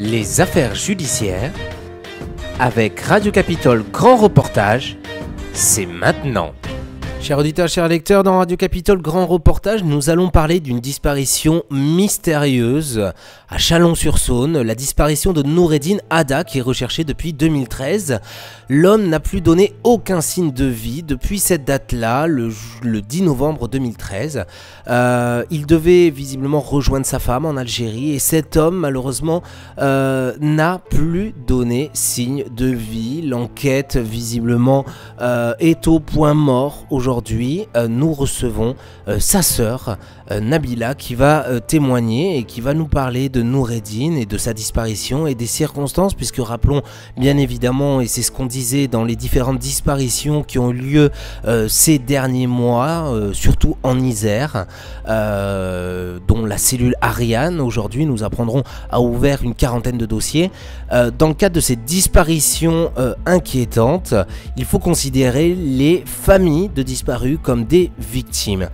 Les affaires judiciaires avec Radio Capitole Grand Reportage, c'est maintenant. Chers auditeurs, chers lecteurs, dans Radio Capitole Grand Reportage, nous allons parler d'une disparition mystérieuse à Chalon-sur-Saône, la disparition de Noureddin Ada qui est recherché depuis 2013. L'homme n'a plus donné aucun signe de vie depuis cette date-là, le, 10 novembre 2013. Euh, il devait visiblement rejoindre sa femme en Algérie et cet homme, malheureusement, euh, n'a plus donné signe de vie. L'enquête, visiblement, euh, est au point mort aujourd'hui aujourd'hui, euh, nous recevons euh, sa sœur, Nabila, qui va témoigner et qui va nous parler de Noureddin et de sa disparition et des circonstances, puisque rappelons bien évidemment, et c'est ce qu'on disait dans les différentes disparitions qui ont eu lieu ces derniers mois, surtout en Isère, dont la cellule Ariane, aujourd'hui, nous apprendrons, a ouvert une quarantaine de dossiers. dans le cadre de ces disparitions inquiétantes, il faut considérer les familles de disparitions comme des victimes.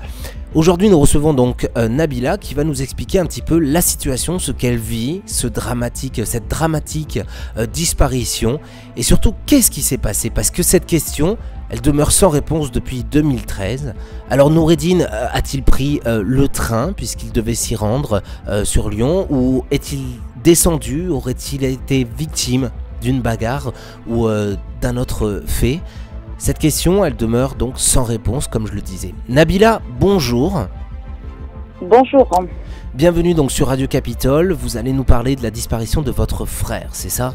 Aujourd'hui, nous recevons donc euh, Nabila qui va nous expliquer un petit peu la situation, ce qu'elle vit, cette dramatique euh, disparition, et surtout qu'est-ce qui s'est passé? Parce que cette question, elle demeure sans réponse depuis 2013. Alors Noureddin euh, a-t-il pris le train puisqu'il devait s'y rendre sur Lyon, ou est-il descendu, aurait-il été victime d'une bagarre ou d'un autre fait? Cette question, elle demeure donc sans réponse, comme je le disais. Nabila, bonjour. Bonjour. Bienvenue donc sur Radio Capitole. Vous allez nous parler de la disparition de votre frère, c'est ça?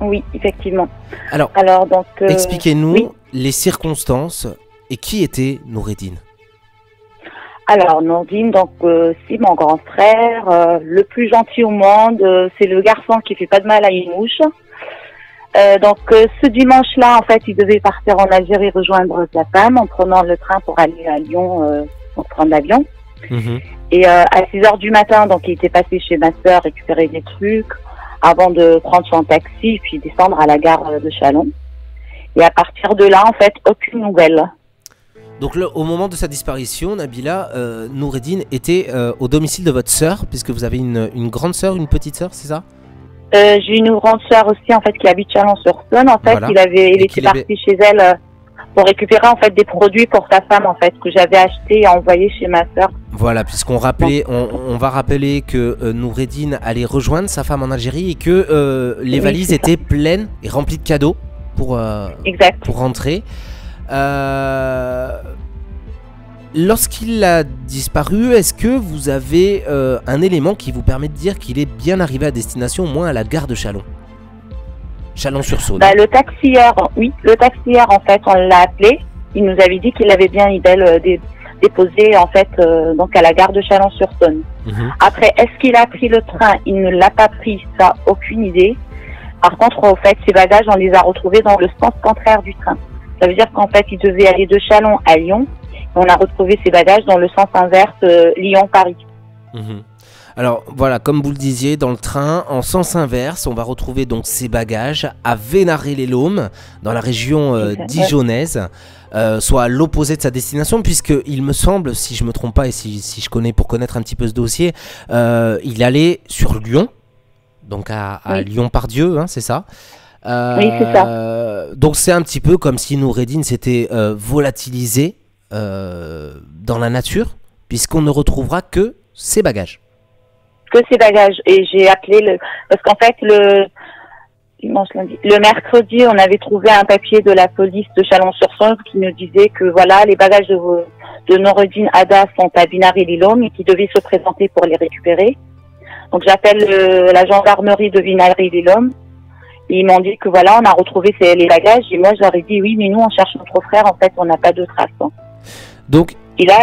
Oui, effectivement. Alors, Alors donc, euh, expliquez-nous les circonstances et qui était Noureddin alors, Noureddin, donc euh, c'est mon grand frère, euh, le plus gentil au monde. c'est le garçon qui fait pas de mal à une mouche. Euh, donc euh, ce dimanche-là, en fait, il devait partir en Algérie rejoindre sa femme en prenant le train pour aller à Lyon euh, pour prendre l'avion. Mhm. Et à 6 heures du matin, donc il était passé chez ma sœur récupérer des trucs avant de prendre son taxi puis descendre à la gare de Chalon. Et à partir de là, en fait, aucune nouvelle. Donc au moment de sa disparition, Nabila, euh, Noureddin était au domicile de votre sœur, puisque vous avez une, une grande sœur, une petite sœur, c'est ça? Euh, j'ai une grande sœur aussi en fait qui habite Chalon-sur-Saône. En fait, il avait, il était parti chez elle euh, pour récupérer en fait des produits pour sa femme en fait que j'avais acheté et envoyé chez ma sœur. Voilà, puisqu'on rappelait, on, va rappeler que euh, Noureddin allait rejoindre sa femme en Algérie et que euh, les valises étaient pleines et remplies de cadeaux pour exact. pour rentrer. Lorsqu'il a disparu, est-ce que vous avez euh, un élément qui vous permet de dire qu'il est bien arrivé à destination, au moins à la gare de Chalon? Chalon-sur-Saône. Bah, le taxieur, oui, le taxieur, en fait, on l'a appelé. Il nous avait dit qu'il avait bien euh, déposé, en fait, euh, donc à la gare de Chalon-sur-Saône. Mhm. Après, est-ce qu'il a pris le train? Il ne l'a pas pris, ça, aucune idée. Par contre, au fait, ses bagages, on les a retrouvés dans le sens contraire du train. Ça veut dire qu'en fait, il devait aller de Chalon à Lyon on a retrouvé ses bagages dans le sens inverse euh, Lyon-Paris. Mhm. Alors voilà, comme vous le disiez, dans le train, en sens inverse, on va retrouver donc ses bagages à Vénaré-les-Laumes, dans la région euh, dijonnaise, euh, soit à l'opposé de sa destination, puisque il me semble, si je me trompe pas et si, je connais pour connaître un petit peu ce dossier, il allait sur Lyon, donc à, Lyon-Pardieu, hein, c'est ça? Oui, c'est ça. Donc c'est un petit peu comme si Noureddin s'était volatilisé euh, dans la nature, puisqu'on ne retrouvera que ses bagages. Que ses bagages. Et j'ai appelé le. Parce qu'en fait, le. Le mercredi, on avait trouvé un papier de la police de Chalon-sur-Saône qui nous disait que voilà, les bagages de, de Norodine Ada sont à Vinary-Lilhomme et qui devaient se présenter pour les récupérer. Donc j'appelle la gendarmerie de Vinary-Lilhomme. Ils m'ont dit que voilà, on a retrouvé les bagages. Et moi, j'aurais dit oui, mais nous, on cherche notre frère. En fait, on n'a pas de traces. Donc,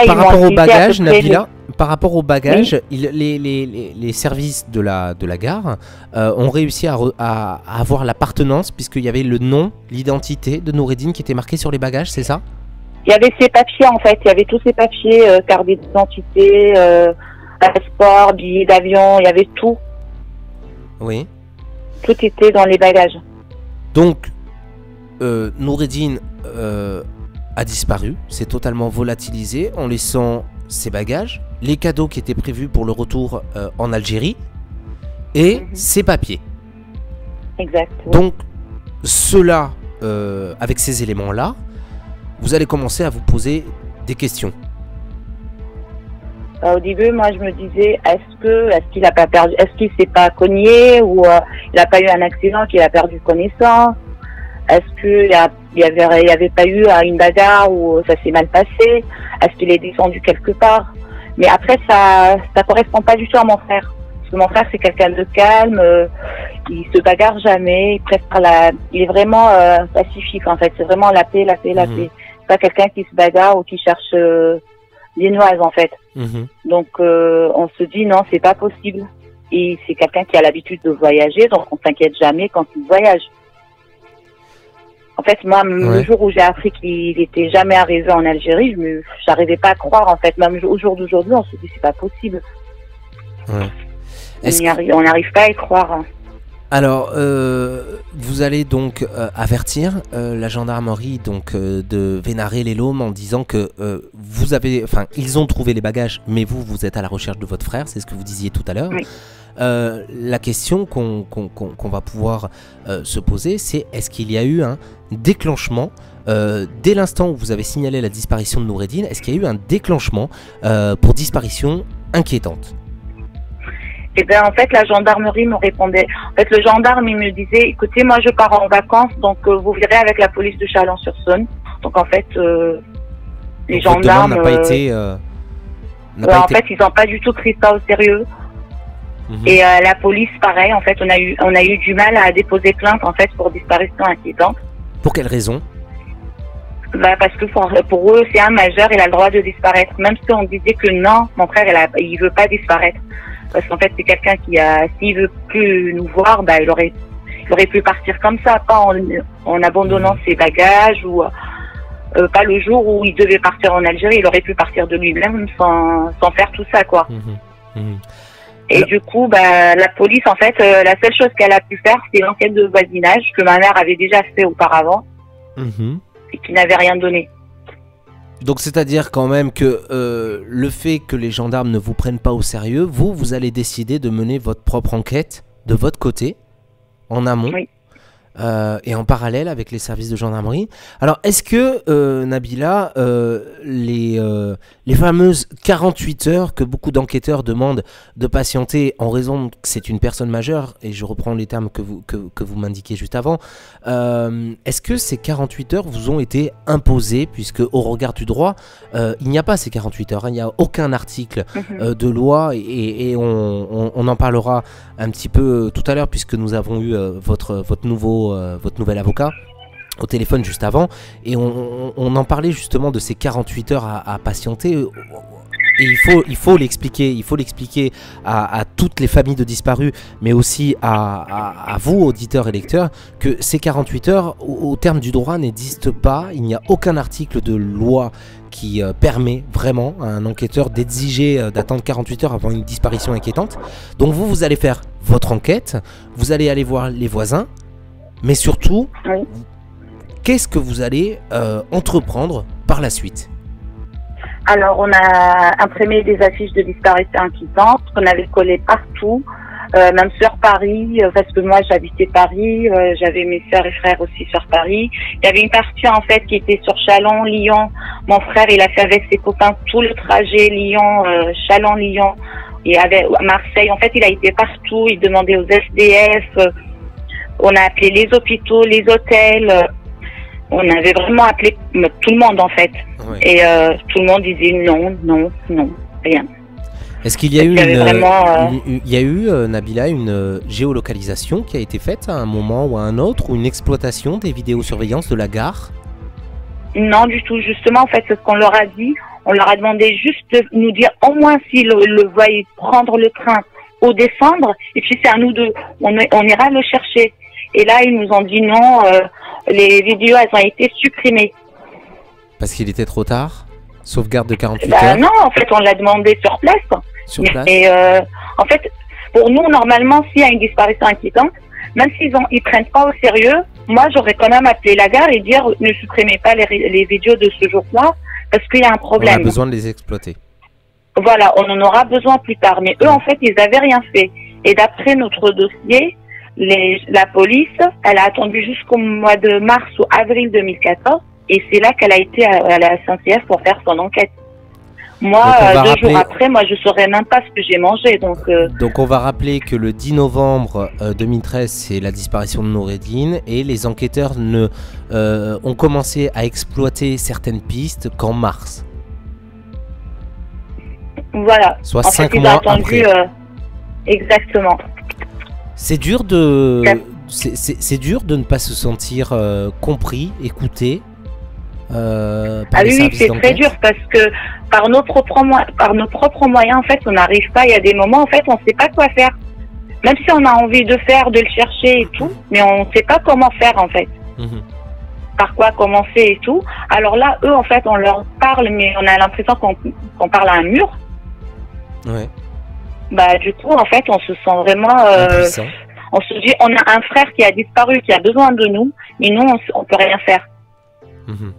par, rapport au bagage, Nabila, par rapport au bagage, les, services de la, de la gare euh, ont réussi à, avoir l'appartenance, puisqu'il y avait le nom, l'identité de Noureddin qui était marqué sur les bagages, c'est ça? Il y avait ses papiers en fait, il y avait tous ses papiers, euh, carte d'identité, euh, passeport, billet d'avion, il y avait tout. Oui. Tout était dans les bagages. Donc, Noureddin a disparu, s'est totalement volatilisé en laissant ses bagages, les cadeaux qui étaient prévus pour le retour euh, en Algérie, et Mhm. ses papiers. Exact. oui. Donc, cela, euh, avec ces éléments-là, vous allez commencer à vous poser des questions. Bah, au début, moi, je me disais, est-ce que, est-ce qu'il a pas perdu, est-ce qu'il s'est pas cogné ou euh, il a pas eu un accident qu'il a perdu connaissance? Est-ce qu'il y, a- il y avait, y avait pas eu euh, une bagarre où ça s'est mal passé? Est-ce qu'il est descendu quelque part? Mais après, ça, ça correspond pas du tout à mon frère. Parce que mon frère, c'est quelqu'un de calme, euh, il se bagarre jamais, il préfère la, il est vraiment euh, pacifique en fait. C'est vraiment la paix, la paix, la Mhm. paix. C'est pas quelqu'un qui se bagarre ou qui cherche euh, des noises en fait. Mhm. Donc euh, on se dit non, c'est pas possible. Et c'est quelqu'un qui a l'habitude de voyager, donc on s'inquiète jamais quand il voyage. En fait, moi, Ouais. le jour où j'ai appris qu'il était jamais arrivé en Algérie, je me, j'arrivais pas à croire. En fait, même au jour d'aujourd'hui, on se dit c'est pas possible. Ouais. On arrive, n'arrive pas à y croire. Alors, euh, vous allez donc euh, avertir euh, la gendarmerie donc de Vénaré les Laumes en disant que vous avez, enfin, ils ont trouvé les bagages, mais vous, vous êtes à la recherche de votre frère, c'est ce que vous disiez tout à l'heure. Oui. La question qu'on va pouvoir se poser, c'est est-ce qu'il y a eu un déclenchement dès l'instant où vous avez signalé la disparition de Noureddin Est-ce qu'il y a eu un déclenchement pour disparition inquiétante? Et ben en fait, la gendarmerie me répondait. En fait, le gendarme il me disait, écoutez, moi je pars en vacances, donc euh, vous verrez avec la police de Chalon-sur-Saône. Donc en fait, euh, les votre gendarmes. n'a pas euh, été. n'a pas en été- fait, ils n'ont pas du tout pris ça au sérieux. Mhm. Et la police, pareil, en fait, on a eu, on a eu du mal à déposer plainte en fait pour disparition inquiétante. Pour quelle raison? Bah, parce que pour, pour eux, c'est un majeur, il a le droit de disparaître. Même si on disait que non, mon frère, il, a, il veut pas disparaître. Parce qu'en fait, c'est quelqu'un qui a, s'il veut plus nous voir, bah, il aurait, il aurait pu partir comme ça, pas en, en abandonnant ses bagages ou euh, pas le jour où il devait partir en Algérie, il aurait pu partir de lui-même sans, sans faire tout ça, quoi. Mhm. Mhm. Et du coup, bah, la police, en fait, euh, la seule chose qu'elle a pu faire, c'est l'enquête de voisinage que ma mère avait déjà fait auparavant Mhm. et qui n'avait rien donné. Donc c'est-à-dire quand même que euh, le fait que les gendarmes ne vous prennent pas au sérieux, vous, vous allez décider de mener votre propre enquête de votre côté, en amont. Euh, et en parallèle avec les services de gendarmerie. Alors est-ce que, euh, Nabila, euh, les, les fameuses 48 heures que beaucoup d'enquêteurs demandent de patienter en raison que c'est une personne majeure, et je reprends les termes que vous, que, que vous m'indiquiez juste avant, est-ce que ces 48 heures vous ont été imposées, puisque au regard du droit, il n'y a pas ces 48 heures, hein, il n'y a aucun article Mhm. euh, de loi, et, et on, on- on en parlera un petit peu tout à l'heure, puisque nous avons eu votre, votre, nouveau, euh, votre nouvel avocat au téléphone juste avant, et on, en parlait justement de ces 48 heures à, patienter. Et il faut, il faut l'expliquer, il faut l'expliquer à, toutes les familles de disparus, mais aussi à, vous, auditeurs et lecteurs, que ces 48 heures, au, au terme du droit, n'existent pas. Il n'y a aucun article de loi qui euh, permet vraiment à un enquêteur d'exiger euh, d'attendre 48 heures avant une disparition inquiétante. Donc vous, vous allez faire votre enquête, vous allez aller voir les voisins, mais surtout, Oui. qu'est-ce que vous allez euh, entreprendre par la suite? Alors, on a imprimé des affiches de disparition inquiétantes qu'on avait collées partout, euh, même sur Paris, euh, parce que moi j'habitais Paris, euh, j'avais mes sœurs et frères aussi sur Paris. Il y avait une partie en fait qui était sur Chalon, Lyon. Mon frère, il a fait avec ses copains tout le trajet Lyon, Chalon, Lyon. Et avec Marseille, en fait, il a été partout. Il demandait aux SDF. On a appelé les hôpitaux, les hôtels. on avait vraiment appelé tout le monde en fait. Et euh, tout le monde disait non, non, non, rien. Est-ce qu'il y a eu, une, vraiment, euh, une- il y a eu euh, Nabila, une géolocalisation qui a été faite à un moment ou à un autre, ou une exploitation des vidéosurveillance de la gare? Non, du tout. Justement, en fait, c'est ce qu'on leur a dit. On leur a demandé juste de nous dire au moins s'ils le, le voyaient prendre le train ou descendre. Et puis c'est à nous de, on, on ira le chercher. Et là, ils nous ont dit non. euh, les vidéos, elles ont été supprimées. Parce qu'il était trop tard Sauvegarde de 48 Bah, heures non, en fait, on l'a demandé sur place. sur Mais place euh, en fait, pour nous, normalement, s'il y a une disparition inquiétante, même s'ils ont, ils prennent pas au sérieux, moi, j'aurais quand même appelé la gare et dire ne supprimez pas les, les vidéos de ce jour-là parce qu'il y a un On a problème. besoin de les exploiter. Voilà, on en aura besoin plus tard. Mais eux, en fait, ils avaient rien fait. Et d'après notre dossier, les, la police, elle a attendu jusqu'au mois de mars ou avril 2014 et c'est là qu'elle a été à, à la SNCF pour faire son enquête. Moi, euh, deux rappeler- jours après, moi, je saurais même pas ce que j'ai mangé. Donc, euh, Donc on va rappeler que le 10 novembre euh, 2013, c'est la disparition de Noureddin et les enquêteurs ne, euh, ont commencé à exploiter certaines pistes qu'en mars, voilà. soit En fait, 5 ils ont mois attendu. après. euh, exactement. C'est dur de c'est- dur de ne pas se sentir euh, compris, écouté euh, par Ah les oui, c'est très dur parce que par nos propres moyens, par nos propres moyens, en fait, on n'arrive pas. Il y a des moments, en fait, on ne sait pas quoi faire. Même si on a envie de faire, de le chercher et tout, mais on ne sait pas comment faire, en fait. Mhm. Par quoi commencer et tout. Alors là, eux, en fait, on leur parle, mais on a l'impression qu'on qu'on parle à un mur. Ouais, Bah, du coup, en fait, on se sent vraiment. euh, on se dit, on a un frère qui a disparu, qui a besoin de nous, mais nous, on, on peut rien faire. Mhm.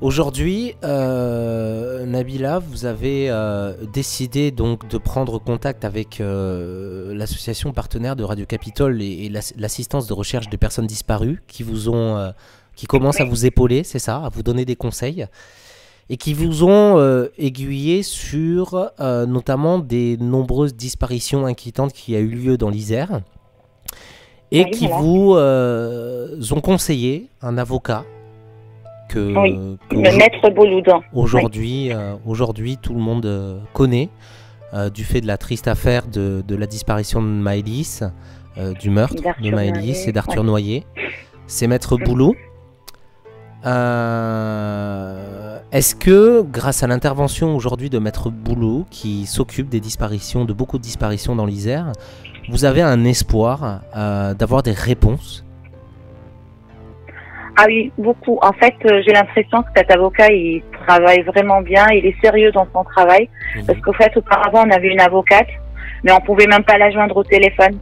Aujourd'hui, euh, Nabila, vous avez euh, décidé donc de prendre contact avec euh, l'association partenaire de Radio Capitole et, et l'ass- l'assistance de recherche des personnes disparues qui vous ont, qui commencent à vous épauler, c'est ça, à vous donner des conseils et qui vous ont euh, aiguillé sur euh, notamment des nombreuses disparitions inquiétantes qui a eu lieu dans l'Isère et Oui, qui voilà. vous euh, ont conseillé un avocat que, Oui, que Le maître Bouloudin. aujourd'hui, aujourd'hui tout le monde connaît du fait de la triste affaire de, de la disparition de Maëlys, du meurtre de Maëlys et d'Arthur. Noyer. C'est Maître Mm. Boulot. Euh, Est-ce que, grâce à l'intervention aujourd'hui de Maître Boulot, qui s'occupe des disparitions, de beaucoup de disparitions dans l'Isère, vous avez un espoir euh, d'avoir des réponses? Ah oui, beaucoup. En fait, euh, j'ai l'impression que cet avocat, il travaille vraiment bien, il est sérieux dans son travail. Mhm. Parce qu'au fait, auparavant, on avait une avocate, mais on pouvait même pas la joindre au téléphone.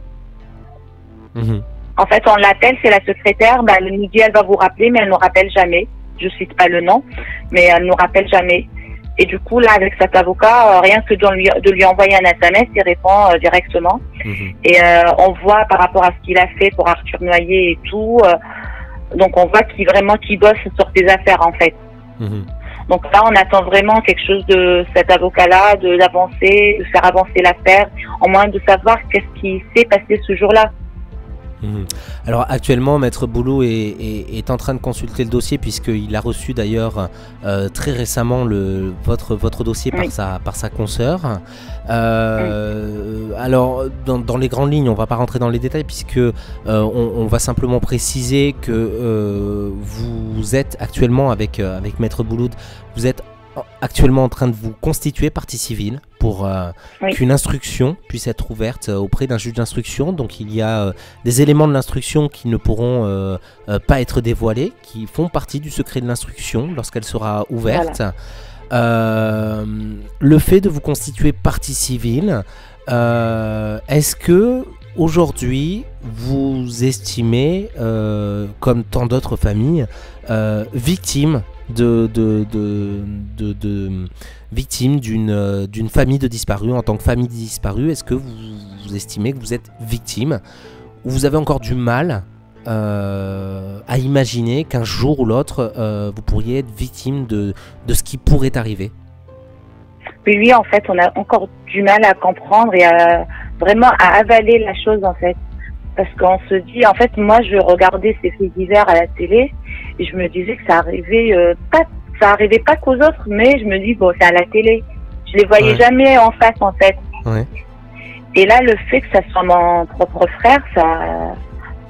Mhm. En fait, on l'appelle, c'est la secrétaire, bah, elle nous dit, elle va vous rappeler, mais elle nous rappelle jamais. Je cite pas le nom, mais elle nous rappelle jamais. Et du coup, là, avec cet avocat, euh, rien que de lui, de lui envoyer un SMS, il répond euh, directement. Mhm. Et euh, on voit par rapport à ce qu'il a fait pour Arthur Noyer et tout, donc on voit qu'il vraiment qu'il bosse sur ses affaires en fait. Mhm. Donc là, on attend vraiment quelque chose de cet avocat-là, de d'avancer, de faire avancer l'affaire, au moins de savoir qu'est-ce qui s'est passé ce jour-là. Mhm. Alors actuellement, Maître Boulot est, est- est en train de consulter le dossier puisqu'il a reçu d'ailleurs euh, très récemment le, votre, votre dossier par, Oui. sa, par sa consoeur. Euh, Alors dans, dans les grandes lignes, on va pas rentrer dans les détails puisque euh, on, on va simplement préciser que vous êtes actuellement avec, avec Maître Boulot, vous êtes actuellement en train de vous constituer partie civile pour euh, Oui. qu'une instruction puisse être ouverte euh, auprès d'un juge d'instruction. Donc il y a euh, des éléments de l'instruction qui ne pourront euh, pas être dévoilés, qui font partie du secret de l'instruction lorsqu'elle sera ouverte. Le fait de vous constituer partie civile, est-ce que aujourd'hui vous estimez, comme tant d'autres familles, victime de, de, de, de- victime d'une euh, d'une famille de disparus. En tant que famille de disparus Est-ce que vous, estimez que vous êtes victime ou vous avez encore du mal euh, à imaginer qu'un jour ou l'autre euh, vous pourriez être victime de, de ce qui pourrait arriver? Lui, en fait, on a encore du mal à comprendre et à vraiment à avaler la chose en fait, parce qu'on se dit, en fait, moi, je regardais ces faits divers à la télé et je me disais que ça arrivait euh, pas, ça arrivait pas qu'aux autres, mais je me dis bon, c'est à la télé. Je les voyais Ouais. jamais en face en fait. Ouais. Et là, le fait que ça soit mon propre frère, ça,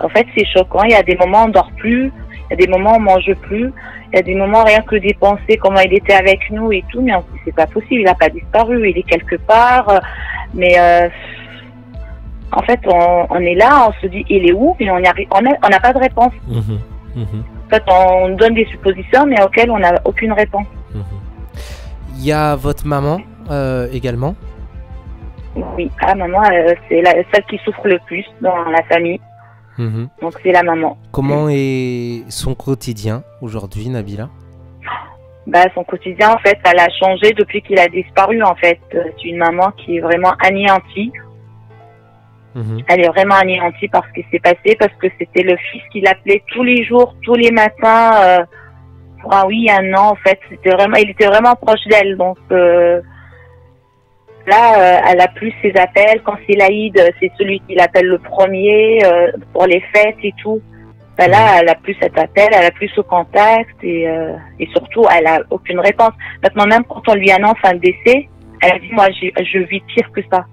en fait, c'est choquant. Il y a des moments où on dort plus, il y a des moments où on mange plus, il y a des moments rien que d'y penser comment il était avec nous et tout, mais on c'est pas possible, il a pas disparu, il est quelque part. Mais euh, en fait, on, on est là, on se dit, il est où Mais on arrive, on a- on n'a pas de réponse. Mhm, En fait, on donne des suppositions, mais auxquelles on n'a aucune réponse. mhm. Il y a votre maman euh, également? Oui, ah maman, euh, c'est celle qui souffre le plus dans la famille, Mhm. donc c'est la maman. Comment est son quotidien aujourd'hui, Nabila? Bah, son quotidien, en fait, elle a changé depuis qu'il a disparu, en fait. C'est une maman qui est vraiment anéantie. Mhm. Elle est vraiment anéantie par ce qui s'est passé, parce que c'était le fils qui l'appelait tous les jours, tous les matins, euh, pour un oui, un non, en fait. C'était vraiment, il était vraiment proche d'elle, donc, euh, Là, euh, elle a plus ses appels. Quand c'est l'Aïd, c'est celui qui l'appelle le premier euh, pour les fêtes et tout. Ben là, elle a plus cet appel, elle a plus ce contact et, euh, et surtout, elle a aucune réponse. Maintenant, même quand on lui annonce un décès, elle dit moi, je vis pire que ça.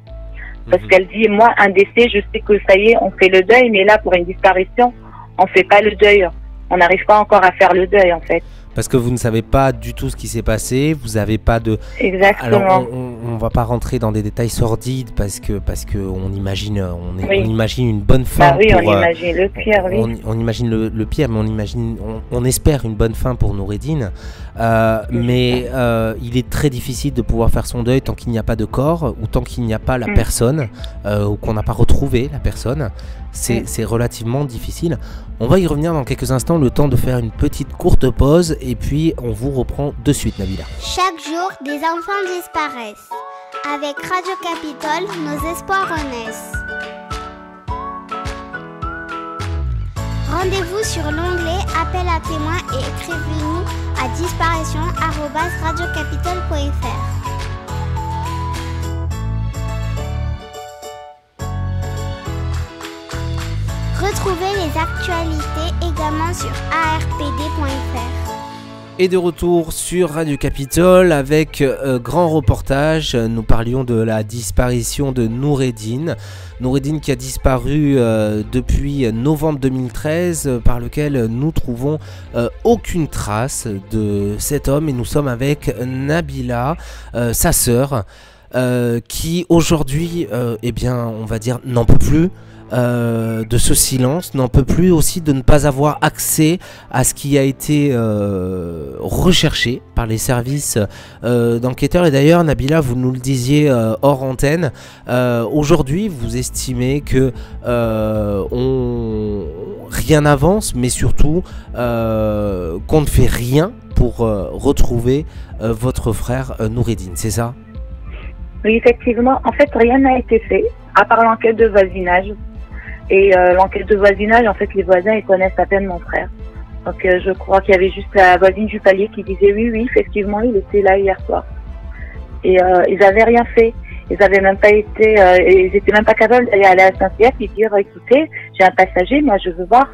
Parce mhm. qu'elle dit moi, un décès, je sais que ça y est, on fait le deuil, mais là, pour une disparition, on fait pas le deuil. On n'arrive pas encore à faire le deuil, en fait parce que vous ne savez pas du tout ce qui s'est passé, vous n'avez pas de... Exactement. Alors, on, ne va pas rentrer dans des détails sordides parce que parce que on imagine on, on imagine une bonne fin. Bah oui, on euh, imagine le pire. Oui. On, imagine le, pire, mais on imagine, on, espère une bonne fin pour Noureddin. Euh, mais euh, il est très difficile de pouvoir faire son deuil tant qu'il n'y a pas de corps ou tant qu'il n'y a pas la mm. personne ou qu'on n'a pas retrouvé la personne. Mm. C'est relativement difficile. On va y revenir dans quelques instants, le temps de faire une petite courte pause et puis on vous reprend de suite, Nabila. Chaque jour, des enfants disparaissent. Avec Radio Capitole, nos espoirs renaissent. Rendez-vous sur l'onglet Appel à témoins et écrivez-nous à disparition.radiocapitole.fr. Les actualités également sur arpd.fr. Et de retour sur Radio Capitole avec euh, grand reportage. Nous parlions de la disparition de Noureddin. Noureddin qui a disparu euh, depuis novembre 2013, euh, par lequel nous trouvons aucune trace de cet homme. Et nous sommes avec Nabila, sa sœur, qui aujourd'hui, eh bien, on va dire, n'en peut plus. Euh, de ce silence, n'en peut plus aussi de ne pas avoir accès à ce qui a été euh, recherché par les services euh, d'enquêteurs. Et d'ailleurs, Nabila, vous nous le disiez hors antenne, aujourd'hui, vous estimez que on... rien n'avance, mais surtout qu'on ne fait rien pour retrouver votre frère Noureddin, c'est ça? Oui, effectivement. En fait, rien n'a été fait, à part l'enquête de voisinage. Et euh, l'enquête de voisinage, en fait, les voisins, ils connaissent à peine mon frère. Donc, euh, je crois qu'il y avait juste la voisine du palier qui disait oui, oui, effectivement, il était là hier soir. Et euh, ils avaient rien fait. Ils avaient même pas été, ils étaient même pas capables d'aller à la SNCF et dire, écoutez, j'ai un passager, moi, je veux voir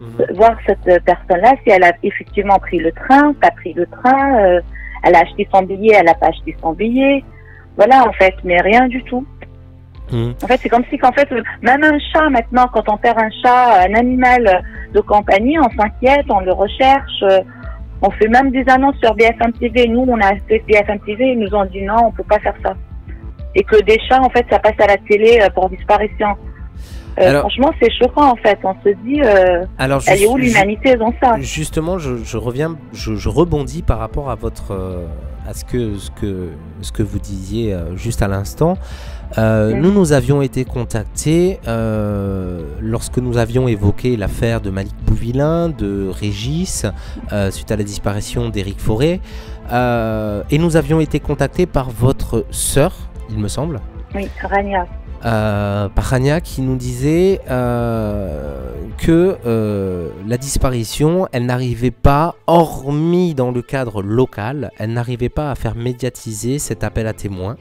mhm. voir cette personne-là si elle a effectivement pris le train, pas pris le train, elle a acheté son billet, elle a pas acheté son billet. Voilà, en fait, mais rien du tout. Mmh. En fait, c'est comme si qu'en fait, même un chat maintenant, quand on perd un chat, un animal de compagnie, on s'inquiète, on le recherche. Euh, on fait même des annonces sur BFM TV. Nous, on a fait BFM TV, ils nous ont dit non, on peut pas faire ça. Et que des chats, en fait, ça passe à la télé euh, pour disparition. Euh, franchement, c'est choquant en fait. On se dit, euh, Alors, elle est où l'humanité dans ça? Justement, je, reviens, je, rebondis par rapport à votre, à ce que, ce que, ce que vous disiez juste à l'instant. Euh, nous, nous avions été contactés euh, lorsque nous avions évoqué l'affaire de Malik Bouvilain, de Régis, euh, suite à la disparition d'Éric Forêt. et nous avions été contactés par votre sœur, il me semble. Oui, Rania. par Rania qui nous disait que la disparition, elle n'arrivait pas, hormis dans le cadre local, elle n'arrivait pas à faire médiatiser cet appel à témoins.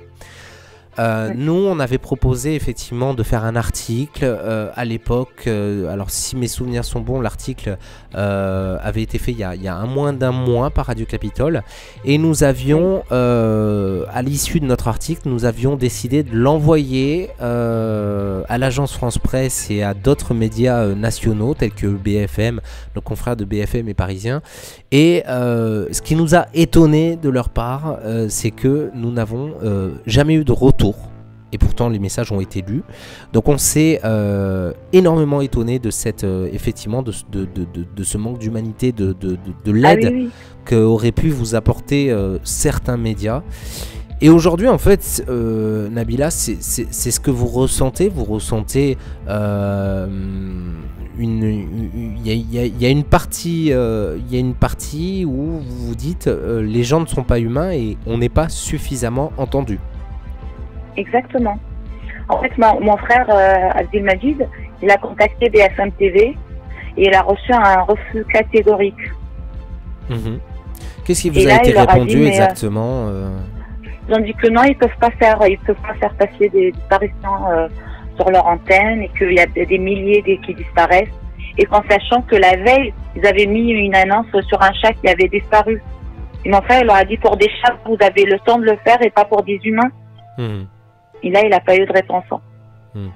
Euh, nous, on avait proposé effectivement de faire un article euh, à l'époque. Euh, alors, si mes souvenirs sont bons, l'article avait été fait il y, a, il y, a, un moins d'un mois par Radio Capitole. Et nous avions, à l'issue de notre article, nous avions décidé de l'envoyer à l'agence France Presse et à d'autres médias nationaux tels que BFM, nos confrères de BFM et parisiens. Et ce qui nous a étonné de leur part, c'est que nous n'avons jamais eu de retour et pourtant, les messages ont été lus. Donc, on s'est euh, énormément étonné de cette, euh, effectivement, de, de, de, ce manque d'humanité, de, l'aide ah qu'auraient pu vous apporter euh, certains médias. Et aujourd'hui, en fait, Nabila, c'est ce que vous ressentez. Vous ressentez une, il y, a une partie, il y a une partie où vous vous dites les gens ne sont pas humains et on n'est pas suffisamment entendu. Exactement. En fait, mon, frère Abdel Majid, il a contacté BFM TV et il a reçu un refus catégorique. Mhm. Qu'est-ce qui vous a été répondu exactement ils ont dit que non, ils peuvent pas faire, ils peuvent pas faire passer des disparitions euh, sur leur antenne et qu'il y a des milliers qui disparaissent. Et qu'en sachant que la veille, ils avaient mis une annonce sur un chat qui avait disparu. Et mon frère, il leur a dit pour des chats, vous avez le temps de le faire et pas pour des humains. Hmm. Et là, il n'a pas eu de réponse. Hmm.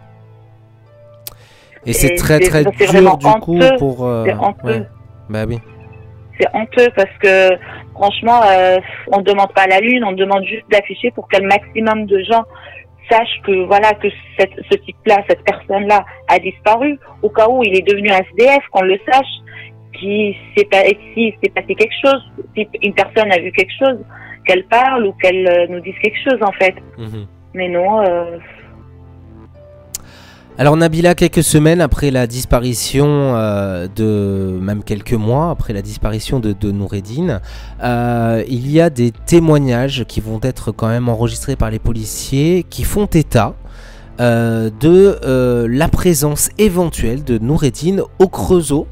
Et, c'est très très dur du coup pour. Euh, ouais. Bah oui c'est honteux parce que franchement, euh, on ne demande pas la lune, on demande juste d'afficher pour que le maximum de gens sachent que voilà que cette, ce type-là, cette personne-là a disparu. Au cas où il est devenu SDF, qu'on le sache, qui s'est si s'est passé quelque chose, si une personne a vu quelque chose, qu'elle parle ou qu'elle euh, nous dise quelque chose en fait. Mhm. Mais non. Euh, alors Nabila, quelques semaines après la disparition euh, de, même quelques mois après la disparition de, Noureddin, euh, il y a des témoignages qui vont être quand même enregistrés par les policiers qui font état de la présence éventuelle de Noureddin au Creusot.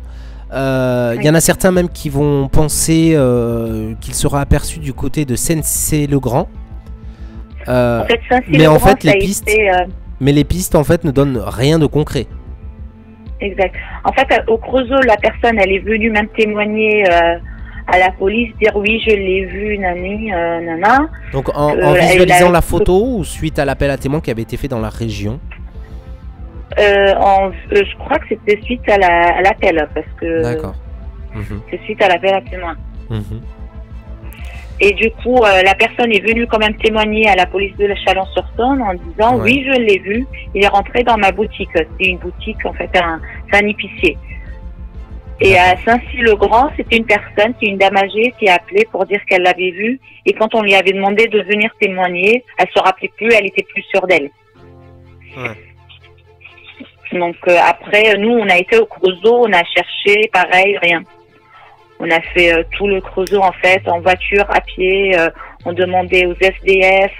Il y en a certains même qui vont penser qu'il sera aperçu du côté de Mais en fait, les pistes mais les pistes en fait ne donnent rien de concret. Exact. En fait, au Creusot, la personne, elle est venue même témoigner euh, à la police, dire oui, je l'ai vu, nani, euh, nana. Donc en, euh, visualisant la photo ou suite à l'appel à témoins qui avait été fait dans la région? Je crois que c'était suite à l'appel, parce que. D'accord. C'est suite à l'appel à témoins. Mhm. Et du coup, euh, la personne est venue quand même témoigner à la police de Chalon-sur-Saône en disant oui, je l'ai vu. Il est rentré dans ma boutique. C'est une boutique, en fait, un, c'est un épicier. Et à Saint-Cy-le-Grand, c'était une personne, c'est une dame âgée qui a appelé pour dire qu'elle l'avait vu. Et quand on lui avait demandé de venir témoigner, elle se rappelait plus, elle était plus sûre d'elle. Donc euh, après, nous, on a été au Creusot, on a cherché, pareil, rien. On a fait euh, tout le Creusot en fait en voiture, à pied. Euh, on demandait aux SDF.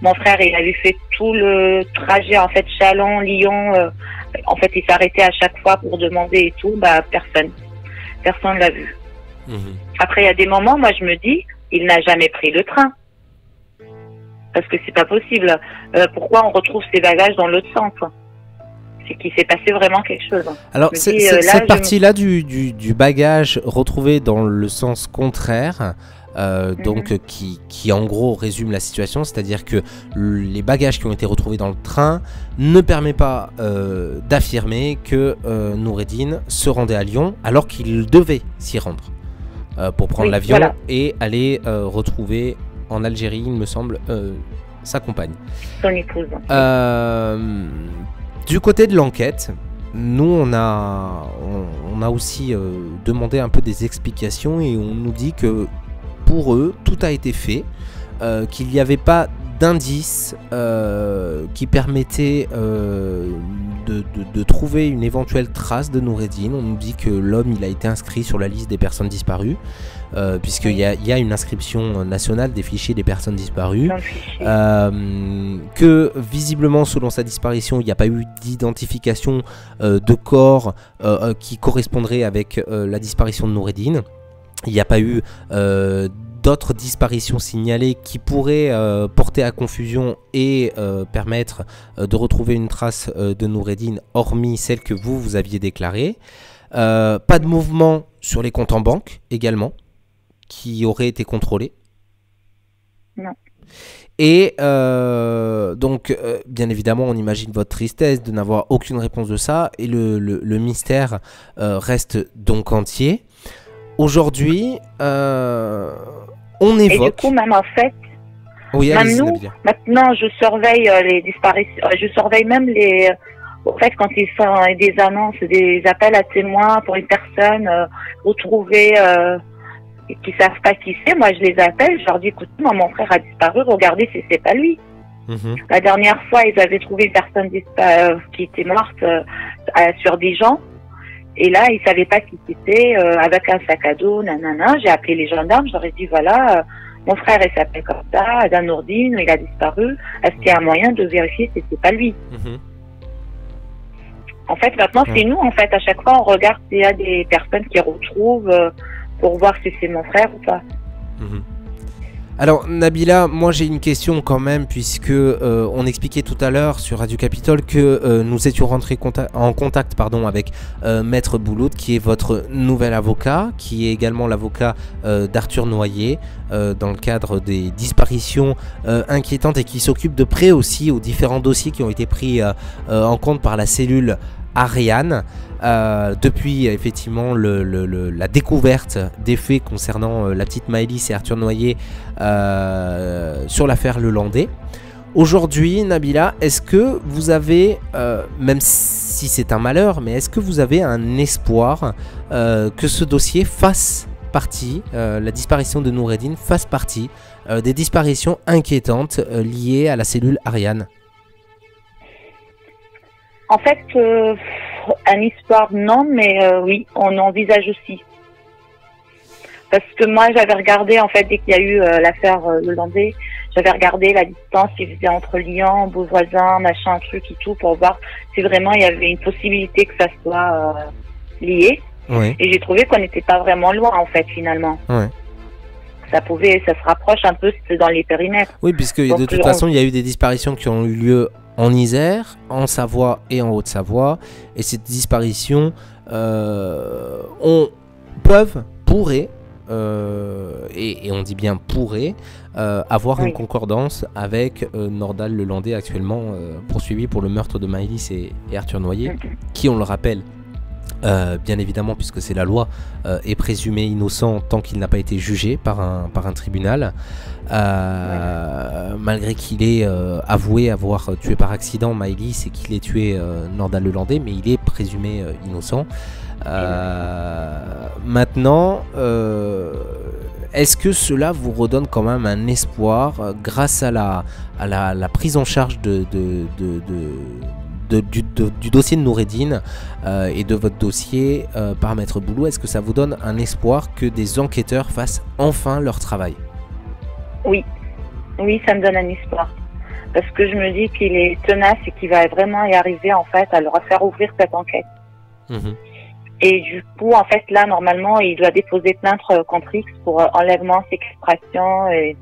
Mon frère, il avait fait tout le trajet en fait Chalon, Lyon. Euh, en fait, il s'arrêtait à chaque fois pour demander et tout. Bah personne, personne l'a vu. Mhm. Après, il y a des moments, moi je me dis, il n'a jamais pris le train parce que c'est pas possible. pourquoi on retrouve ses bagages dans l'autre sens c'est qu'il s'est passé vraiment quelque chose. Alors, euh, cette partie-là du, du, bagage retrouvé dans le sens contraire, euh, mhm. donc qui, qui, en gros résume la situation, c'est-à-dire que les bagages qui ont été retrouvés dans le train ne permet pas euh, d'affirmer que Noureddin se rendait à Lyon alors qu'il devait s'y rendre pour prendre l'avion et aller retrouver en Algérie, il me semble, sa compagne. Son épouse. Du côté de l'enquête, nous on a, aussi euh, demandé un peu des explications et on nous dit que pour eux tout a été fait, euh, qu'il n'y avait pas d'indices euh, qui permettaient de, trouver une éventuelle trace de Noureddin. On nous dit que l'homme a été inscrit sur la liste des personnes disparues. Euh, puisqu'il y, y, a une inscription nationale des fichiers des personnes disparues, euh, que visiblement selon sa disparition il n'y a pas eu d'identification euh, de corps qui correspondrait avec la disparition de Noureddin, il n'y a pas eu d'autres disparitions signalées qui pourraient porter à confusion et permettre de retrouver une trace de Noureddin hormis celle que vous, vous aviez déclarée. pas de mouvement sur les comptes en banque également qui aurait été contrôlé Non. Et euh, donc, euh, bien évidemment, on imagine votre tristesse de n'avoir aucune réponse de ça, et le, le, mystère euh, reste donc entier. Aujourd'hui, on évoque. Et du coup, même en fait, oui, même nous, maintenant, je surveille les disparitions, je surveille même les. En fait, quand ils font des annonces, des appels à témoins pour une personne retrouvée qui savent pas qui c'est, moi je les appelle, je leur dis écoute, moi mon frère a disparu, regardez si c'est pas lui. Mhm. La dernière fois, ils avaient trouvé une personne euh, qui était morte euh, sur des gens. Et là, il savait pas qui c'était, euh, avec un sac à dos, nanana. J'ai appelé les gendarmes, j'aurais dit voilà, euh, mon frère il s'appelle comme ça, Adam Nourdine, il a disparu. Est-ce qu'il y a un moyen de vérifier si c'était pas lui? Mhm. En fait, maintenant, c'est nous, en fait, à chaque fois, on regarde s'il y a des personnes qui retrouvent pour voir si c'est mon frère ou pas. Mhm. Alors Nabila, moi j'ai une question quand même puisque euh, on expliquait tout à l'heure sur Radio Capitole que euh, nous étions rentrés en contact pardon avec euh, Maître Bouloud qui est votre nouvel avocat, qui est également l'avocat d'Arthur Noyer dans le cadre des disparitions inquiétantes et qui s'occupe de près aussi aux différents dossiers qui ont été pris en compte par la cellule Ariane. Euh, depuis effectivement la découverte des faits concernant euh, la petite Maëlys et Arthur Noyer euh, sur l'affaire Le Landais. Aujourd'hui, Nabila, est-ce que vous avez, même si c'est un malheur, mais est-ce que vous avez un espoir que ce dossier fasse partie, la disparition de Noureddin fasse partie des disparitions inquiétantes liées à la cellule Ariane? En fait, euh, un histoire, non, mais euh, oui, on envisage aussi. Parce que moi, j'avais regardé, en fait, dès qu'il y a eu euh, l'affaire euh, Le Landais, j'avais regardé la distance qu'il faisait entre Lyon, Beauvoisin, machin, truc et tout, pour voir si vraiment il y avait une possibilité que ça soit euh, lié. Oui. Et j'ai trouvé qu'on n'était pas vraiment loin, en fait, finalement. Ça pouvait, ça se rapproche un peu, dans les périmètres. Oui, puisque de Donc, toute on- façon, il y a eu des disparitions qui ont eu lieu en Isère, en Savoie et en Haute-Savoie. Et ces disparitions euh, ont, peuvent, pourraient, euh, et, et on dit bien pourraient, euh, avoir Oui. une concordance avec euh, Nordal Lelandais actuellement poursuivi pour le meurtre de Maëlys et, et Arthur Noyer, qui, on le rappelle, euh, bien évidemment, puisque c'est la loi, euh, est présumé innocent tant qu'il n'a pas été jugé par un, par un tribunal. Euh, Malgré qu'il ait avoué avoir tué par accident Maëlys et qu'il ait tué Nordal Lelandais, mais il est présumé innocent. Maintenant, est-ce que cela vous redonne quand même un espoir grâce à la, à la prise en charge de, de- de- de- de- du, de- du dossier de Noureddin euh, et de votre dossier euh, par Maître Boulot Est-ce que ça vous donne un espoir que des enquêteurs fassent enfin leur travail? Oui, oui, ça me donne un espoir. Parce que je me dis qu'il est tenace et qu'il va vraiment y arriver, en fait, à leur faire ouvrir cette enquête. Mhm. Et du coup, en fait, là, normalement, il doit déposer plainte contre X pour euh, enlèvement, séquestration et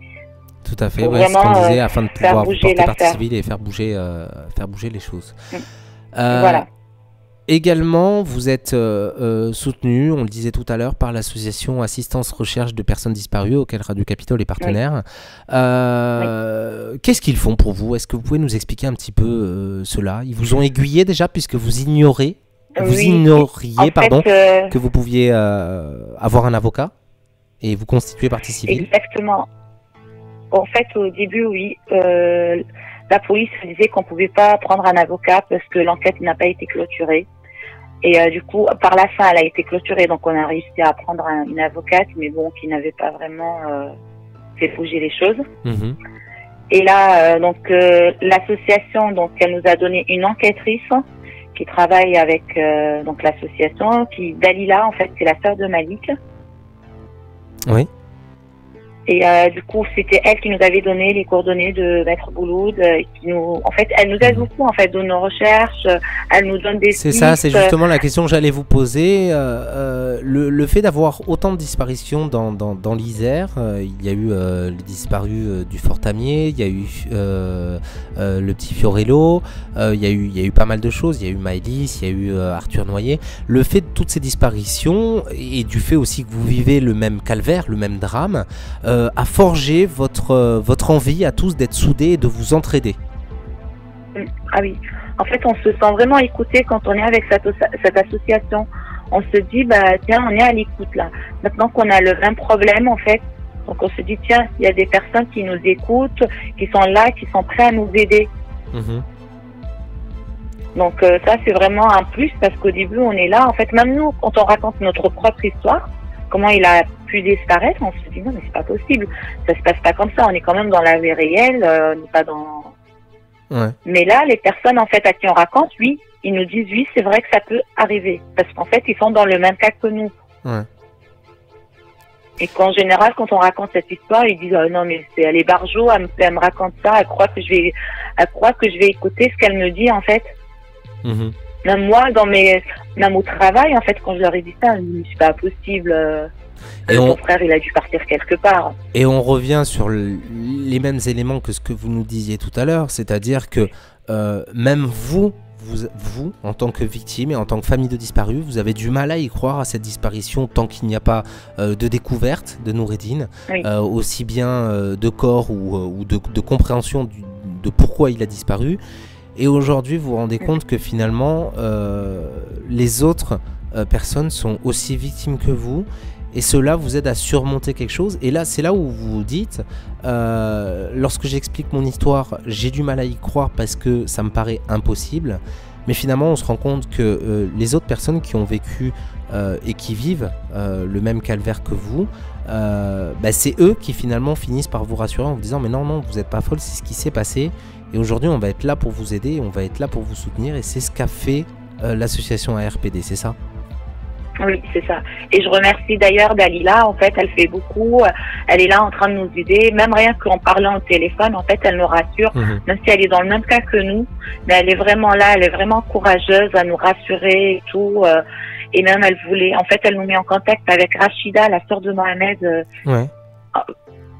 Tout à fait, ouais, ce qu'on vraiment, disait, euh, afin de pouvoir porter partie civile et faire bouger, euh, faire bouger les choses. Mm. Euh, voilà. Également, vous êtes euh, euh, soutenu, on le disait tout à l'heure, par l'association Assistance Recherche de Personnes Disparues, auquel Radio Capitole est partenaire. Euh, Qu'est-ce qu'ils font pour vous? Est-ce que vous pouvez nous expliquer un petit peu euh, cela? Ils vous ont aiguillé déjà, puisque vous ignorez, vous Oui. ignoriez, pardon, fait, euh, que vous pouviez euh, avoir un avocat et vous constituer partie civile? Exactement. En fait, au début, oui, euh, la police disait qu'on pouvait pas prendre un avocat parce que l'enquête n'a pas été clôturée. Et euh, du coup, par la fin, elle a été clôturée, donc on a réussi à prendre un- une avocate, mais bon, qui n'avait pas vraiment euh, fait bouger les choses. Mhm. Et là, euh, donc l'association, donc elle nous a donné une enquêtrice qui travaille avec donc l'association, qui Dalila, en fait, c'est la sœur de Malik. Oui. Et euh, du coup, c'était elle qui nous avait donné les coordonnées de Maître Bouloud. euh, qui nous, en fait, elle nous aide beaucoup en fait dans nos recherches. euh, Elle nous donne des. C'est ça, c'est pistes. justement la question que j'allais vous poser. Euh, euh, le, le fait d'avoir autant de disparitions dans, dans, dans l'Isère, euh, il y a eu euh, les disparus euh, du Fort Tamier, il y a eu euh, euh, le petit Fiorello, euh, il, y a eu, il y a eu pas mal de choses, il y a eu Maëlys, il y a eu euh, Arthur Noyer. Le fait de toutes ces disparitions et du fait aussi que vous vivez le même calvaire, le même drame, euh, a forgé votre, euh, votre envie à tous d'être soudés et de vous entraider. Ah oui. En fait, on se sent vraiment écouté quand on est avec cette association. On se dit, bah tiens, on est à l'écoute là. Maintenant qu'on a le même problème, en fait, donc on se dit, tiens, il y a des personnes qui nous écoutent, qui sont là, qui sont prêts à nous aider. Mhm. Donc euh, ça, c'est vraiment un plus parce qu'au début, on est là. En fait, même nous, quand on raconte notre propre histoire, comment il a pu disparaître, on se dit non, mais c'est pas possible. Ça se passe pas comme ça. On est quand même dans la vie réelle, euh, on n'est pas dans. Ouais. Mais là, les personnes en fait à qui on raconte, oui, ils nous disent oui, c'est vrai que ça peut arriver. Parce qu'en fait, ils sont dans le même cas que nous. Ouais. Et qu'en général, quand on raconte cette histoire, ils disent oh, non mais c'est elle est barjo, elle me, elle me raconte ça, elle croit que je vais, elle croit que je vais écouter ce qu'elle me dit en fait. Mhm. Même moi, dans mes, même au travail, en fait, quand je leur ai dit ça, c'est pas possible. euh, Et mon on, frère, il a dû partir quelque part. et on revient sur le- les mêmes éléments que ce que vous nous disiez tout à l'heure, c'est-à-dire que euh, même vous, vous, vous, en tant que victime et en tant que famille de disparus, vous avez du mal à y croire à cette disparition tant qu'il n'y a pas euh, de découverte de Noureddin, Oui. euh, aussi bien de corps ou, ou de, de compréhension du- de pourquoi il a disparu. Et aujourd'hui, vous vous rendez compte que finalement, euh, les autres euh, personnes sont aussi victimes que vous. Et cela vous aide à surmonter quelque chose. Et là, c'est là où vous vous dites, euh, lorsque j'explique mon histoire, j'ai du mal à y croire parce que ça me paraît impossible. Mais finalement, on se rend compte que les autres personnes qui ont vécu et qui vivent le même calvaire que vous, bah, c'est eux qui finalement finissent par vous rassurer en vous disant mais non, non, vous n'êtes pas folle, c'est ce qui s'est passé. Et aujourd'hui, on va être là pour vous aider, on va être là pour vous soutenir. Et c'est ce qu'a fait euh, l'association ARPD, c'est ça? Oui, c'est ça. Et je remercie d'ailleurs Dalila. En fait, elle fait beaucoup. Elle est là en train de nous aider. Même rien qu'en parlant au téléphone, en fait, elle nous rassure. Mhm. Même si elle est dans le même cas que nous, mais elle est vraiment là. Elle est vraiment courageuse à nous rassurer et tout. euh, et même, elle voulait. En fait, elle nous met en contact avec Rachida, la sœur de Mohamed. euh, Ouais.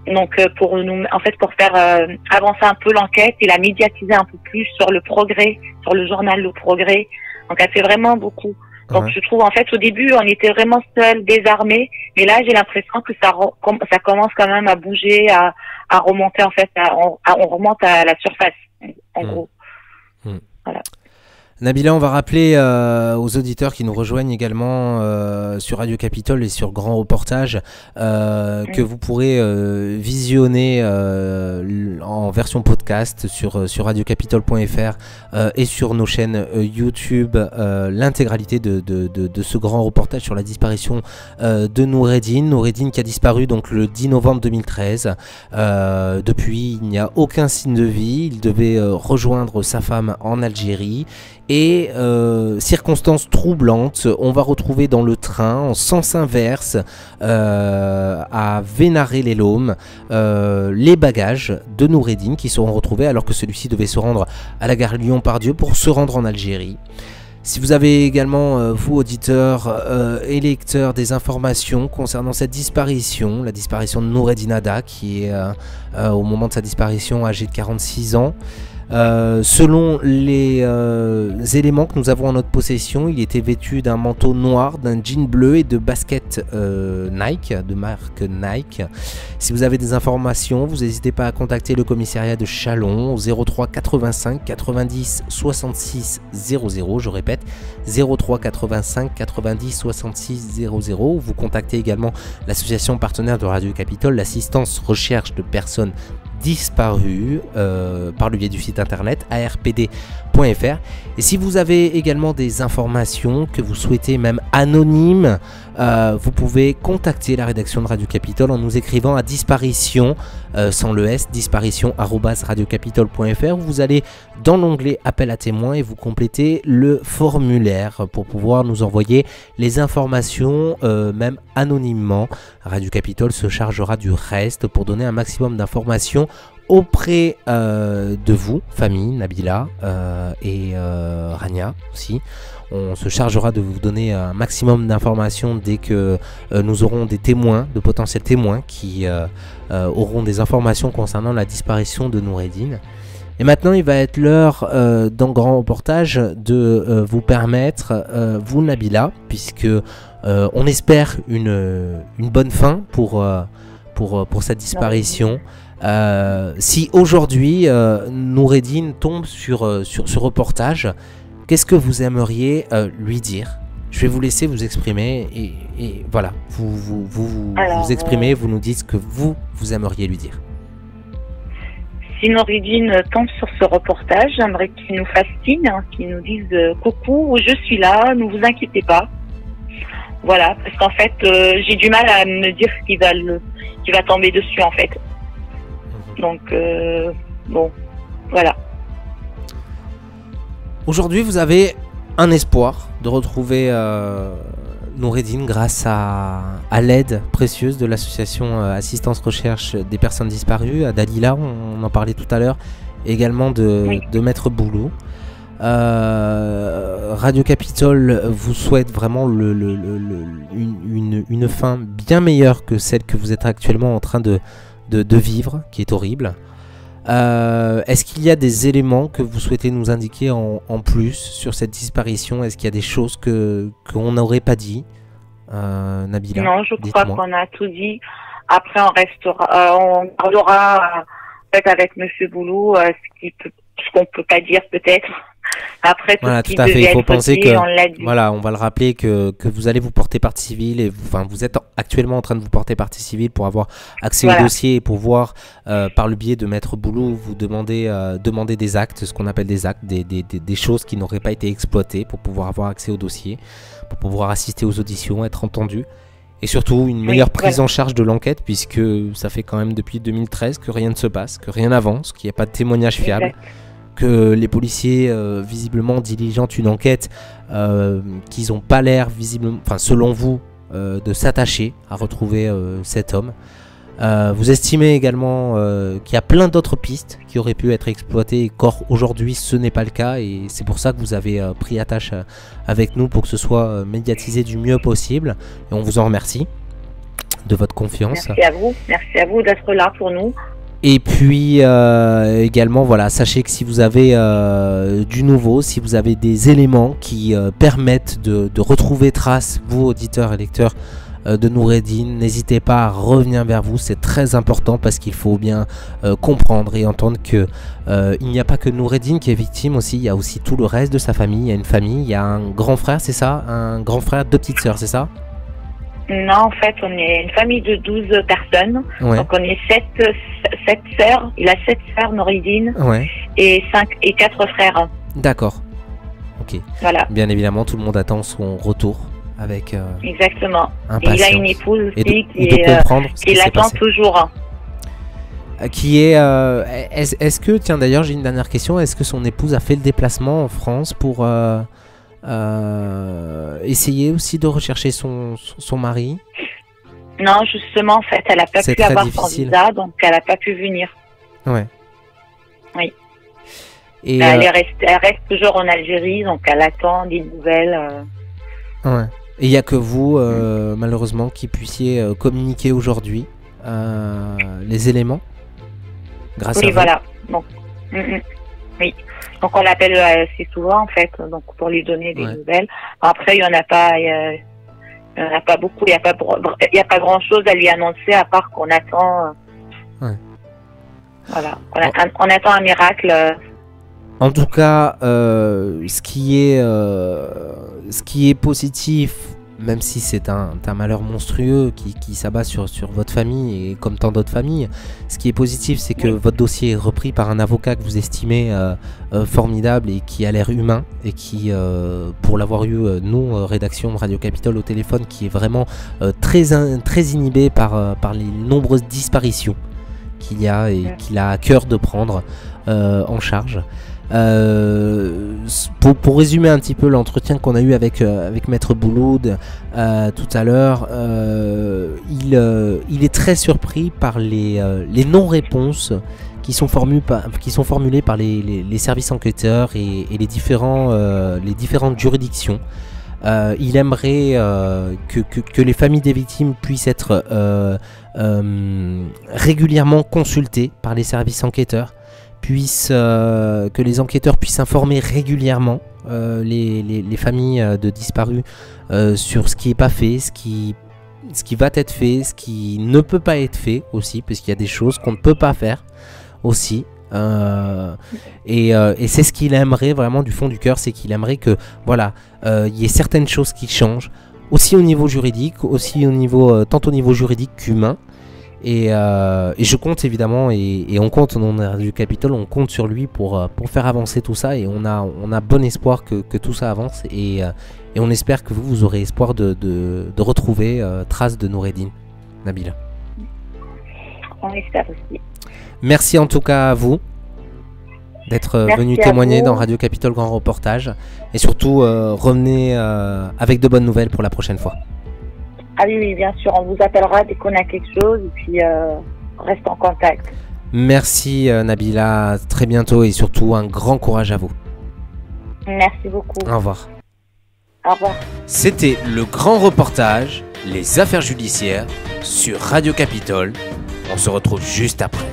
Donc euh, pour nous, en fait, pour faire euh, avancer un peu l'enquête et la médiatiser un peu plus sur le progrès, sur le journal Le Progrès. Donc elle fait vraiment beaucoup. Donc Ouais. je trouve en fait au début on était vraiment seuls, désarmés, mais là j'ai l'impression que ça com- ça commence quand même à bouger, à, à remonter en fait, à- on, à- on remonte à la surface en Mm. gros. Nabila, on va rappeler euh, aux auditeurs qui nous rejoignent également euh, sur Radio Capitole et sur Grand Reportage euh, que vous pourrez visionner en version podcast sur, sur radiocapitole.fr et sur nos chaînes YouTube l'intégralité de, de, de- de ce grand reportage sur la disparition de Noureddin. Noureddin qui a disparu donc le 10 novembre 2013. Euh, depuis, il n'y a aucun signe de vie. Il devait rejoindre sa femme en Algérie. Et euh, circonstances troublantes, on va retrouver dans le train, en sens inverse, euh, à Vénaré-les-Laumes, euh, les bagages de Noureddin qui seront retrouvés alors que celui-ci devait se rendre à la gare Lyon-Pardieu pour se rendre en Algérie. Si vous avez également, euh, vous auditeurs euh, et lecteurs, des informations concernant cette disparition, la disparition de Noureddin Ada, qui est au moment de sa disparition âgé de 46 ans, euh, selon les euh, éléments que nous avons en notre possession, il était vêtu d'un manteau noir, d'un jean bleu et de baskets euh, Nike, de marque Nike. Si vous avez des informations, vous n'hésitez pas à contacter le commissariat de Chalon au 03 85 90 66 00. Je répète, 03 85 90 66 00. Vous contactez également l'association partenaire de Radio Capitole, l'assistance recherche de personnes disparues euh, par le biais du site internet Et si vous avez également des informations que vous souhaitez même anonymes, euh, vous pouvez contacter la rédaction de Radio Capitole en nous écrivant à disparition euh, sans le S, disparition arobase radiocapitole.fr où vous allez dans l'onglet appel à témoins et vous complétez le formulaire pour pouvoir nous envoyer les informations euh, même anonymement. Radio Capitole se chargera du reste pour donner un maximum d'informations auprès euh, de vous, famille, Nabila euh, et euh, Rania aussi. On se chargera de vous donner un maximum d'informations dès que nous aurons des témoins, de potentiels témoins qui auront des informations concernant la disparition de Noureddin. Et maintenant, il va être l'heure dans Grand Reportage de vous permettre, vous Nabila, puisque on espère une, bonne fin pour, pour, pour cette disparition. Euh, si aujourd'hui euh, Noureddin tombe sur, euh, sur ce reportage, qu'est-ce que vous aimeriez euh, lui dire? Je vais vous laisser vous exprimer et, et voilà, vous vous, vous, vous, Alors, vous exprimez, vous nous dites ce que vous, vous aimeriez lui dire. Si Nouridine tombe sur ce reportage, j'aimerais qu'il nous fasse signe, hein, qu'il nous dise coucou, je suis là, ne vous inquiétez pas. Voilà, parce qu'en fait, j'ai du mal à me dire qu'il va le, va tomber dessus en fait. Donc euh, bon, voilà. Aujourd'hui, vous avez un espoir de retrouver Noureddin grâce à, l'aide précieuse de l'association Assistance Recherche des personnes disparues, à Dalila, on, en parlait tout à l'heure, également de, de Maître Boulou. Euh, Radio Capitole vous souhaite vraiment le, une, fin bien meilleure que celle que vous êtes actuellement en train de, de, vivre, qui est horrible. Euh, est-ce qu'il y a des éléments que vous souhaitez nous indiquer en, plus sur cette disparition? Est-ce qu'il y a des choses que qu'on n'aurait pas dit, euh, Nabila Non, je crois qu'on a tout dit. Après, on restera, on parlera peut-être avec Monsieur Boulou ce qu'on peut pas dire peut-être. Après, tout voilà, tout à fait. Il faut penser que, on voilà, on va le rappeler que, que, vous allez vous porter partie civile et vous, enfin, vous êtes actuellement en train de vous porter partie civile pour avoir accès au dossier et pouvoir, euh, par le biais de Maître Boulot, vous demander, euh, demander des actes, ce qu'on appelle des actes, des, des, des, choses qui n'auraient pas été exploitées pour pouvoir avoir accès au dossier, pour pouvoir assister aux auditions, être entendu. Et surtout une meilleure prise en charge de l'enquête, puisque ça fait quand même depuis 2013 que rien ne se passe, que rien n'avance, qu'il n'y a pas de témoignage fiable que les policiers euh, visiblement diligentent une enquête euh, qu'ils n'ont pas l'air visiblement, enfin selon vous, euh, de s'attacher à retrouver cet homme. vous estimez également qu'il y a plein d'autres pistes qui auraient pu être exploitées et qu'aujourd'hui aujourd'hui ce n'est pas le cas et c'est pour ça que vous avez pris attache avec nous pour que ce soit médiatisé du mieux possible et on vous en remercie de votre confiance. Merci à vous, merci à vous d'être là pour nous. Et puis euh, également, voilà, sachez que si vous avez euh, du nouveau, si vous avez des éléments qui euh, permettent de, retrouver trace, vous auditeurs et lecteurs de Noureddin, n'hésitez pas à revenir vers vous, c'est très important parce qu'il faut bien comprendre et entendre que il n'y a pas que Noureddin qui est victime aussi, il y a aussi tout le reste de sa famille, il y a une famille, il y a un grand frère, c'est ça? Un grand frère, deux petites sœurs, c'est ça? Non, en fait, on est une famille de 12 personnes. Donc, on est 7, sept sœurs. Il a 7 sœurs, Noridine. Et 5 et 4 frères. D'accord. Ok. Voilà. Bien évidemment, tout le monde attend son retour avec. Euh, Exactement. Et il a une épouse aussi qui, est, l'attend toujours. Euh, qui est. Euh, est-ce que, tiens d'ailleurs, j'ai une dernière question. Est-ce que son épouse a fait le déplacement en France pour. Euh, essayer aussi de rechercher son, son mari Non, justement, en fait, elle n'a pas pu avoir son visa, donc elle n'a pas pu venir. Ouais. Oui. Et bah, elle, euh, reste, elle, reste, toujours en Algérie, donc elle attend des nouvelles. Euh. Ouais. Et il n'y a que vous, malheureusement, qui puissiez communiquer aujourd'hui les éléments grâce oui, à voilà. Bon. Mm, mm. Oui. Donc on l'appelle euh, assez souvent en fait, donc pour lui donner des nouvelles. Après il y en a pas, il y, en a pas beaucoup, il y a pas, il y a pas grand chose à lui annoncer à part qu'on attend. Euh, voilà, on, attend un miracle. Euh. En tout cas, ce qui est, ce qui est positif même si c'est un, malheur monstrueux qui, s'abat sur, sur, votre famille et comme tant d'autres familles, ce qui est positif, c'est que votre dossier est repris par un avocat que vous estimez euh, euh, formidable et qui a l'air humain et qui, euh, pour l'avoir eu, nous, rédaction de Radio Capitole au téléphone, qui est vraiment très, très inhibé par, par les nombreuses disparitions qu'il y a et qu'il a à cœur de prendre en charge. Euh, pour, résumer un petit peu l'entretien qu'on a eu avec, euh, Maître Bouloud euh, tout à l'heure, il, est très surpris par les, non-réponses qui, sont formulées par les, services enquêteurs et, les, différentes juridictions. il aimerait que, les familles des victimes puissent être régulièrement consultées par les services enquêteurs puisse, euh, que les enquêteurs puissent informer régulièrement euh, les, familles euh, de disparus sur ce qui n'est pas fait, ce qui, va être fait, ce qui ne peut pas être fait aussi, parce qu'il y a des choses qu'on ne peut pas faire aussi. et, c'est ce qu'il aimerait vraiment du fond du cœur, c'est qu'il aimerait que voilà, il y ait certaines choses qui changent, aussi au niveau juridique, aussi au niveau, tant au niveau juridique qu'humain. Euh, et, je compte évidemment, et, on compte au nom du Capitole, on compte sur lui pour, euh, pour faire avancer tout ça. Et on a, on a bon espoir que, tout ça avance. Et, euh, et, on espère que vous, vous aurez espoir de, de, retrouver trace de Noureddin. Nabila. On espère aussi. Merci en tout cas à vous. d'être venu témoigner vous. dans Radio Capitole Grand Reportage. Et surtout, euh, revenez avec de bonnes nouvelles pour la prochaine fois. Ah oui, oui, bien sûr, on vous appellera dès qu'on a quelque chose et puis euh, on reste en contact. Merci euh, Nabila, à très bientôt et surtout un grand courage à vous. Merci beaucoup. Au revoir. Au revoir. C'était le grand reportage, les affaires judiciaires sur Radio Capitole. On se retrouve juste après.